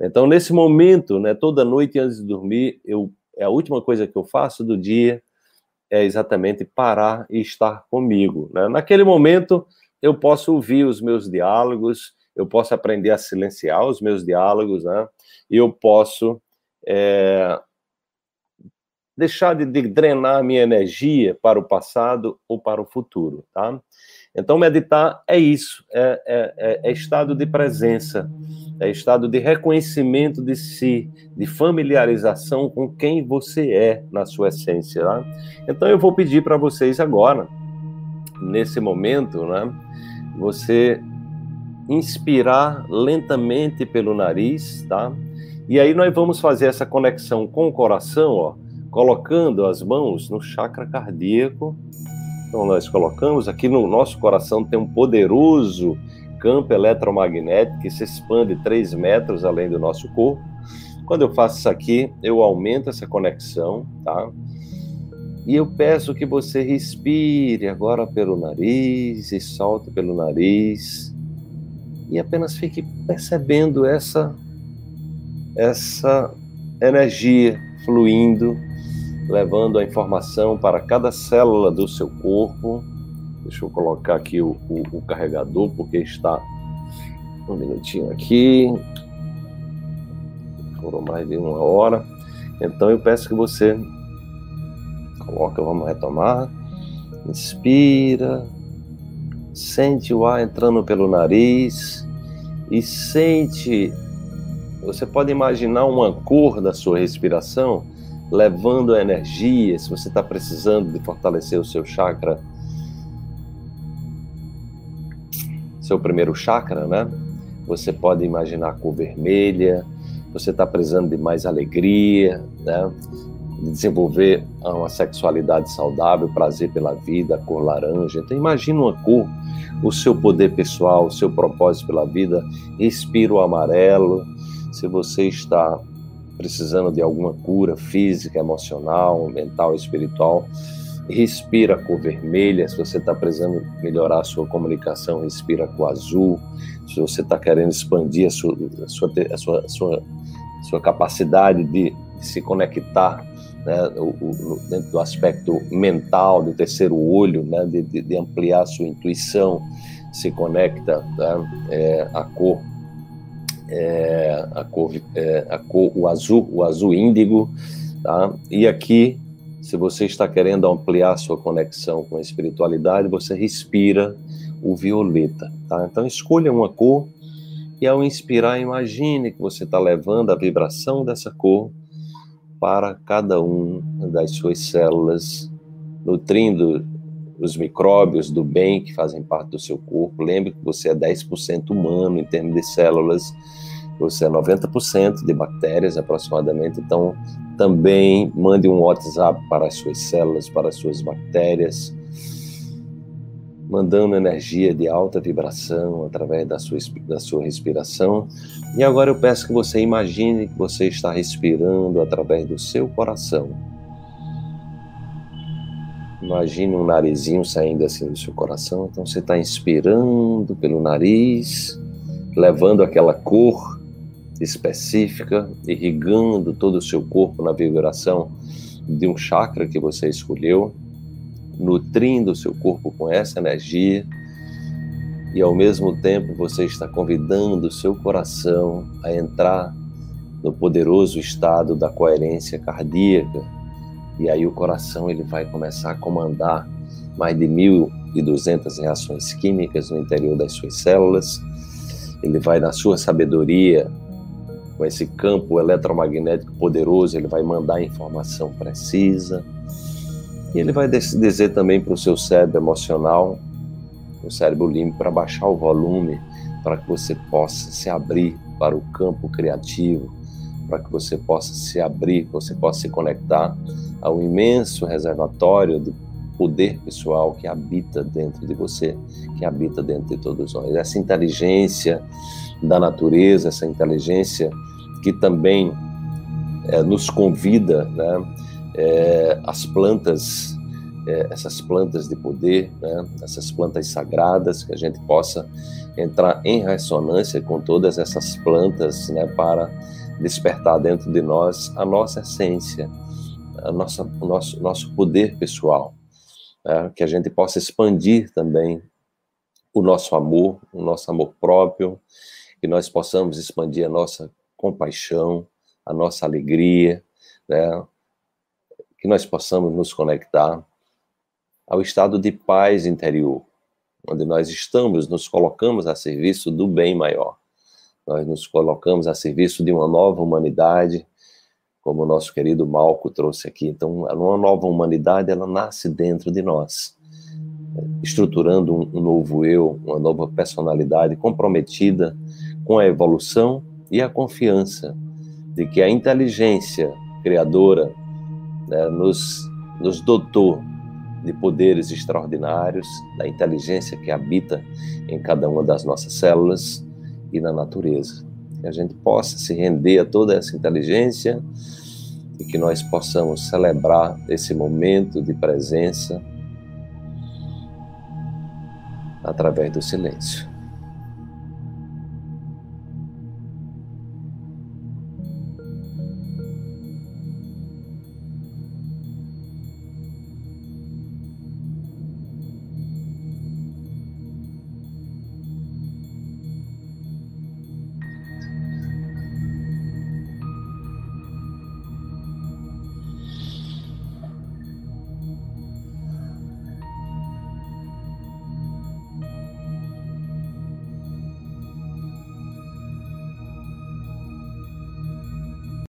Então, nesse momento, né, toda noite antes de dormir, eu, é a última coisa que eu faço do dia é exatamente parar e estar comigo. Né? Naquele momento, eu posso ouvir os meus diálogos, eu posso aprender a silenciar os meus diálogos, né? E eu posso é, deixar de, de drenar minha energia para o passado ou para o futuro, tá? Então, meditar é isso, é, é, é, é, estado de presença, é estado de reconhecimento de si, de familiarização com quem você é na sua essência. Tá? Então, eu vou pedir para vocês agora, nesse momento, né, você inspirar lentamente pelo nariz, tá? E aí nós vamos fazer essa conexão com o coração, ó, colocando as mãos no chakra cardíaco. Então nós colocamos aqui no nosso coração tem um poderoso campo eletromagnético que se expande 3 metros além do nosso corpo. Quando eu faço isso aqui, eu aumento essa conexão, tá? E eu peço que você respire agora pelo nariz e solte pelo nariz. E apenas fique percebendo essa essa energia fluindo levando a informação para cada célula do seu corpo. Deixa eu colocar aqui o, o, o carregador, porque está um minutinho aqui. Foram mais de uma hora. Então eu peço que você coloca, vamos retomar. Inspira, sente o ar entrando pelo nariz e sente. Você pode imaginar uma cor da sua respiração levando a energia, se você está precisando de fortalecer o seu chakra, seu primeiro chakra, né? Você pode imaginar a cor vermelha, você está precisando de mais alegria, né? De desenvolver uma sexualidade saudável, prazer pela vida, cor laranja. Então imagine uma cor, o seu poder pessoal, o seu propósito pela vida, inspira o amarelo. Se você está precisando de alguma cura física, emocional, mental, espiritual, respira com vermelha. Se você está precisando melhorar a sua comunicação, respira com azul. Se você está querendo expandir a sua, a sua, a sua, a sua, sua capacidade de, se conectar né, dentro do aspecto mental, do terceiro olho, né, de, de ampliar a sua intuição, se conecta né, é, a cor é, a cor, é, a cor, o azul, o azul índigo, tá? E aqui, se você está querendo ampliar sua conexão com a espiritualidade, você respira o violeta, tá? Então escolha uma cor e ao inspirar, imagine que você está levando a vibração dessa cor para cada um das suas células, nutrindo os micróbios do bem que fazem parte do seu corpo. Lembre que você é 10% humano em termos de células, você é 90% de bactérias aproximadamente. Então, também mande um WhatsApp para as suas células, para as suas bactérias, mandando energia de alta vibração através da sua, da sua respiração. E agora eu peço que você imagine que você está respirando através do seu coração Imagine um narizinho saindo assim do seu coração. Então você está inspirando pelo nariz, levando aquela cor específica, irrigando todo o seu corpo na vibração de um chakra que você escolheu, nutrindo o seu corpo com essa energia. E ao mesmo tempo você está convidando o seu coração a entrar no poderoso estado da coerência cardíaca, e aí o coração ele vai começar a comandar mais de 1.200 reações químicas no interior das suas células. Ele vai, na sua sabedoria, com esse campo eletromagnético poderoso, ele vai mandar informação precisa. E ele vai dizer também para o seu cérebro emocional, o cérebro límbico, para baixar o volume, para que você possa se abrir para o campo criativo, para que você possa se abrir, você possa se conectar ao imenso reservatório de poder pessoal que habita dentro de você, que habita dentro de todos nós. Essa inteligência da natureza, essa inteligência que também é, nos convida, né? É, as plantas é, essas plantas de poder, né? essas plantas sagradas, que a gente possa entrar em ressonância com todas essas plantas né? para despertar dentro de nós a nossa essência, a nossa, o nosso, nosso poder pessoal, né? que a gente possa expandir também o nosso amor, o nosso amor próprio, que nós possamos expandir a nossa compaixão, a nossa alegria, né? que nós possamos nos conectar ao estado de paz interior, onde nós estamos, nos colocamos a serviço do bem maior. Nós nos colocamos a serviço de uma nova humanidade, como o nosso querido Malco trouxe aqui. Então, uma nova humanidade, ela nasce dentro de nós, estruturando um novo eu, uma nova personalidade comprometida com a evolução e a confiança de que a inteligência criadora né, nos, nos dotou de poderes extraordinários, da inteligência que habita em cada uma das nossas células e na natureza. Que a gente possa se render a toda essa inteligência e que nós possamos celebrar esse momento de presença através do silêncio.